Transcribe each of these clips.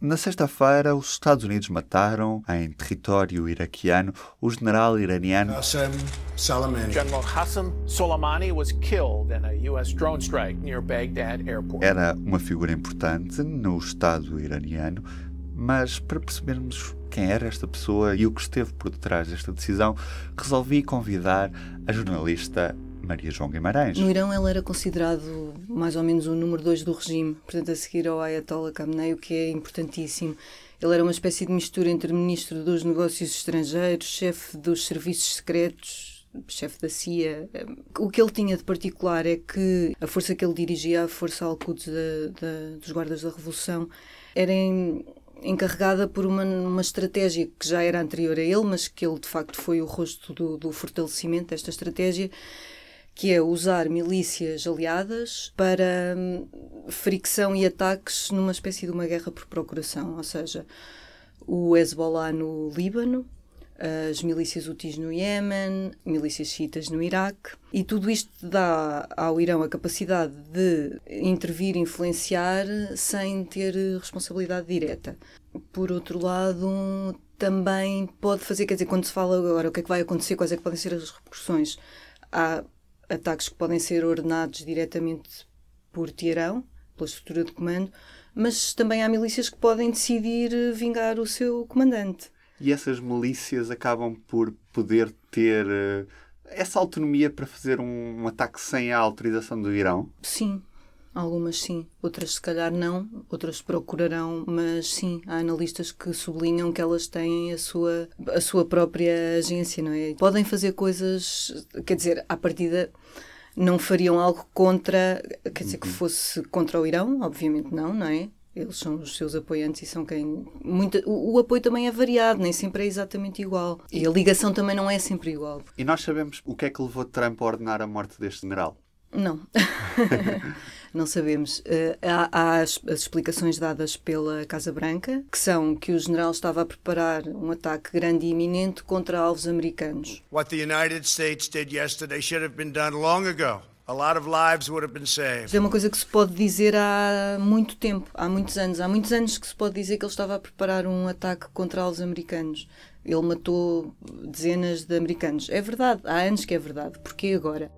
Na sexta-feira, os Estados Unidos mataram, em território iraquiano, o general iraniano Qasem Soleimani. General Hassan Soleimani was killed in a U.S. drone strike near Baghdad airport. Era uma figura importante no Estado iraniano, mas para percebermos quem era esta pessoa e o que esteve por detrás desta decisão, resolvi convidar a jornalista Maria João Guimarães. No Irão ele era considerado mais ou menos o número 2 do regime, portanto a seguir ao Ayatollah Khamenei, o que é importantíssimo. Ele era uma espécie de mistura entre ministro dos negócios estrangeiros, chefe dos serviços secretos, chefe da CIA. O que ele tinha de particular é que a força que ele dirigia, a Força Al-Quds dos Guardas da Revolução, era em, encarregada por uma, uma estratégia que já era anterior a ele, mas que ele de facto foi o rosto do, do fortalecimento desta estratégia, que é usar milícias aliadas para hum, fricção e ataques numa espécie de uma guerra por procuração, ou seja, o Hezbollah no Líbano, as milícias Houthis no Iémen, milícias xiitas no Iraque, e tudo isto dá ao Irão a capacidade de intervir, influenciar, sem ter responsabilidade direta. Por outro lado, também pode fazer, quer dizer, quando se fala agora o que é que vai acontecer, quais é que podem ser as repercussões, há ataques que podem ser ordenados diretamente por Teherão, pela estrutura de comando, mas também há milícias que podem decidir vingar o seu comandante. E essas milícias acabam por poder ter uh, essa autonomia para fazer um, um ataque sem a autorização do Irão? Sim, Algumas sim, outras se calhar não, outras procurarão, mas sim, há analistas que sublinham que elas têm a sua, a sua própria agência, não é? Podem fazer coisas, quer dizer, à partida não fariam algo contra, quer dizer, que uhum. fosse contra o Irão, obviamente não, não é? Eles são os seus apoiantes e são quem. Muita, o, o, apoio também é variado, nem sempre é exatamente igual. E a ligação também não é sempre igual. E nós sabemos o que é que levou Trump a ordenar a morte deste general? Não. não sabemos. Uh, há, há as, as, explicações dadas pela Casa Branca, que são que o general estava a preparar um ataque grande e iminente contra alvos americanos. What the United States did yesterday should have been done long ago. A lot of lives would have been saved. É uma coisa que se pode dizer há muito tempo, há muitos anos. Há muitos anos que se pode dizer que ele estava a preparar um ataque contra alvos americanos. Ele matou dezenas de americanos. É verdade, há anos que é verdade. Porquê agora?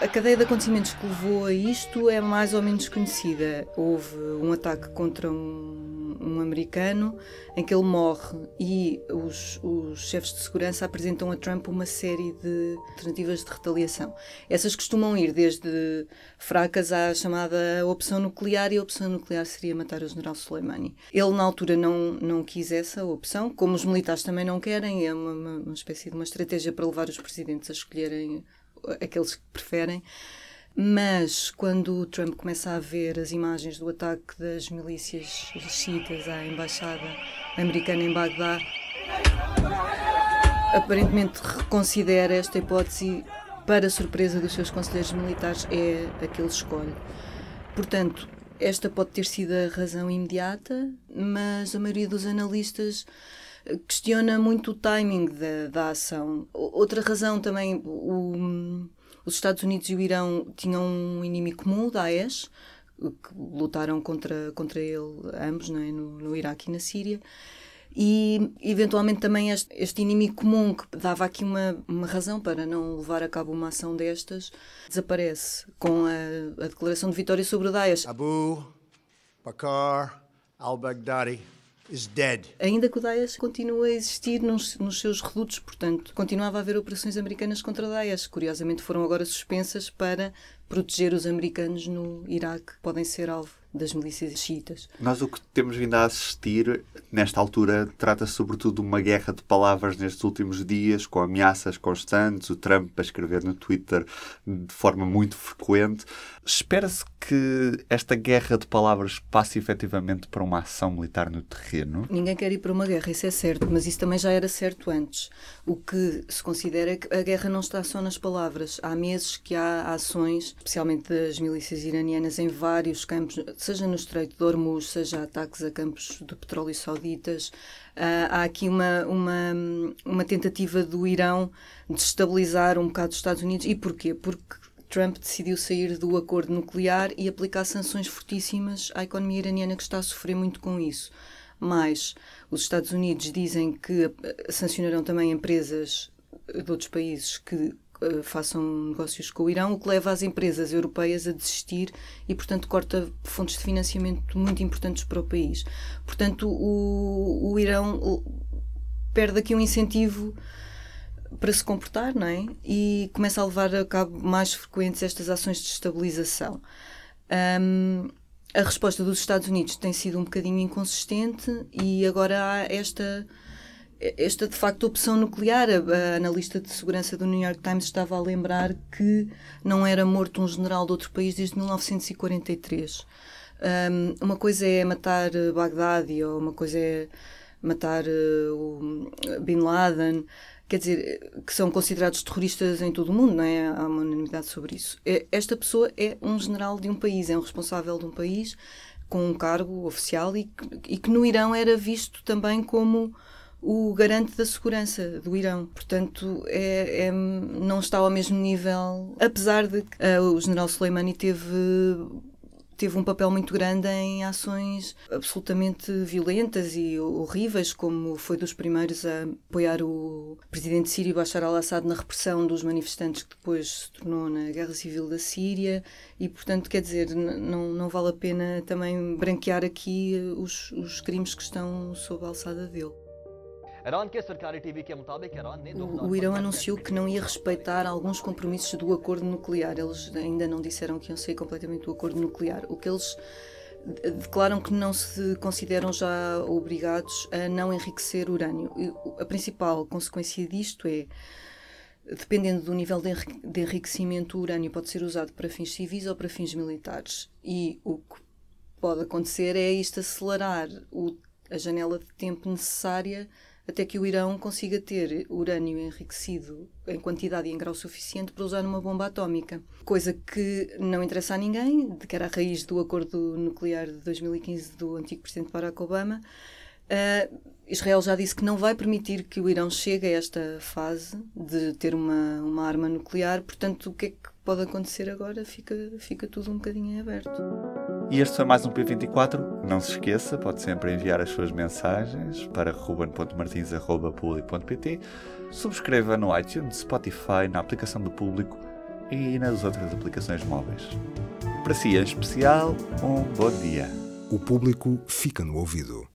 A cadeia de acontecimentos que levou a isto é mais ou menos conhecida. Houve um ataque contra um, um americano em que ele morre e os, os, chefes de segurança apresentam a Trump uma série de alternativas de retaliação. Essas costumam ir desde fracas à chamada opção nuclear e a opção nuclear seria matar o general Soleimani. Ele na altura não, não quis essa opção, como os militares também não querem, é uma, uma espécie de uma estratégia para levar os presidentes a escolherem aqueles que preferem. Mas quando o Trump começa a ver as imagens do ataque das milícias xiitas à embaixada americana em Bagdá, aparentemente reconsidera esta hipótese para surpresa dos seus conselheiros militares, é a que ele escolhe. Portanto, esta pode ter sido a razão imediata, mas a maioria dos analistas questiona muito o timing da, da ação. Outra razão também, o, os Estados Unidos e o Irão tinham um inimigo comum, o Daesh, que lutaram contra, contra ele ambos é? no, no Iraque e na Síria. E, eventualmente, também este, este, inimigo comum que dava aqui uma, uma razão para não levar a cabo uma ação destas desaparece com a, a declaração de vitória sobre o Daesh. Abu Bakr al-Baghdadi. Ainda que o Daesh continue a existir nos, nos, seus redutos, portanto, continuava a haver operações americanas contra o Daesh. Curiosamente, foram agora suspensas para proteger os americanos no Iraque, podem ser alvo das milícias xiitas. Nós o que temos vindo a assistir, nesta altura, trata-se sobretudo de uma guerra de palavras nestes últimos dias, com ameaças constantes, o Trump a escrever no Twitter de forma muito frequente. Espera-se que esta guerra de palavras passe efetivamente para uma ação militar no terreno? Ninguém quer ir para uma guerra, isso é certo, mas isso também já era certo antes. O que se considera é que a guerra não está só nas palavras. Há meses que há ações, especialmente das milícias iranianas, em vários campos seja no Estreito de Hormuz, seja ataques a campos de petróleo sauditas. Uh, há aqui uma, uma, uma tentativa do Irão de estabilizar um bocado os Estados Unidos. E porquê? Porque Trump decidiu sair do acordo nuclear e aplicar sanções fortíssimas à economia iraniana que está a sofrer muito com isso. Mas os Estados Unidos dizem que sancionarão também empresas de outros países que uh, façam negócios com o Irão, o que leva as empresas europeias a desistir e, portanto, corta fontes de financiamento muito importantes para o país. Portanto, o, o Irão perde aqui um incentivo para se comportar, não é? E começa a levar a cabo mais frequentes estas ações de estabilização. Um, a resposta dos Estados Unidos tem sido um bocadinho inconsistente e agora há esta esta de facto opção nuclear. A, analista de segurança do New York Times estava a lembrar que não era morto um general de outro país desde 1943. Um, uma coisa é matar Baghdadi ou uma coisa é matar uh, Bin Laden quer dizer, que são considerados terroristas em todo o mundo, não é? Há uma unanimidade sobre isso. Esta pessoa é um general de um país, é um responsável de um país com um cargo oficial e, e que no Irão era visto também como o garante da segurança do Irão. Portanto, é, é, não está ao mesmo nível, apesar de que uh, o general Soleimani teve teve um papel muito grande em ações absolutamente violentas e horríveis, como foi dos primeiros a apoiar o presidente sírio Bashar al-Assad na repressão dos manifestantes que depois se tornou na guerra civil da Síria e, portanto, quer dizer, não, não vale a pena também branquear aqui os, os crimes que estão sob a alçada dele. O, Irão anunciou que não ia respeitar alguns compromissos do acordo nuclear. Eles ainda não disseram que iam sair completamente do acordo nuclear. O que eles declaram que não se consideram já obrigados a não enriquecer urânio. A principal consequência disto é dependendo do nível de enriquecimento, o urânio pode ser usado para fins civis ou para fins militares. E o que pode acontecer é isto acelerar o, a janela de tempo necessária até que o Irão consiga ter urânio enriquecido em quantidade e em grau suficiente para usar numa bomba atómica. Coisa que não interessa a ninguém, de que era a raiz do acordo nuclear de 2015 do antigo presidente Barack Obama. Uh, Israel já disse que não vai permitir que o Irão chegue a esta fase de ter uma, uma arma nuclear, portanto, o que é que pode acontecer agora fica, fica tudo um bocadinho aberto. E este foi mais um P24. Não se esqueça, pode sempre enviar as suas mensagens para ruben.martins.public.pt. Subscreva no iTunes, Spotify, na aplicação do Público e nas outras aplicações móveis. Para si, em especial, um bom dia. O público fica no ouvido.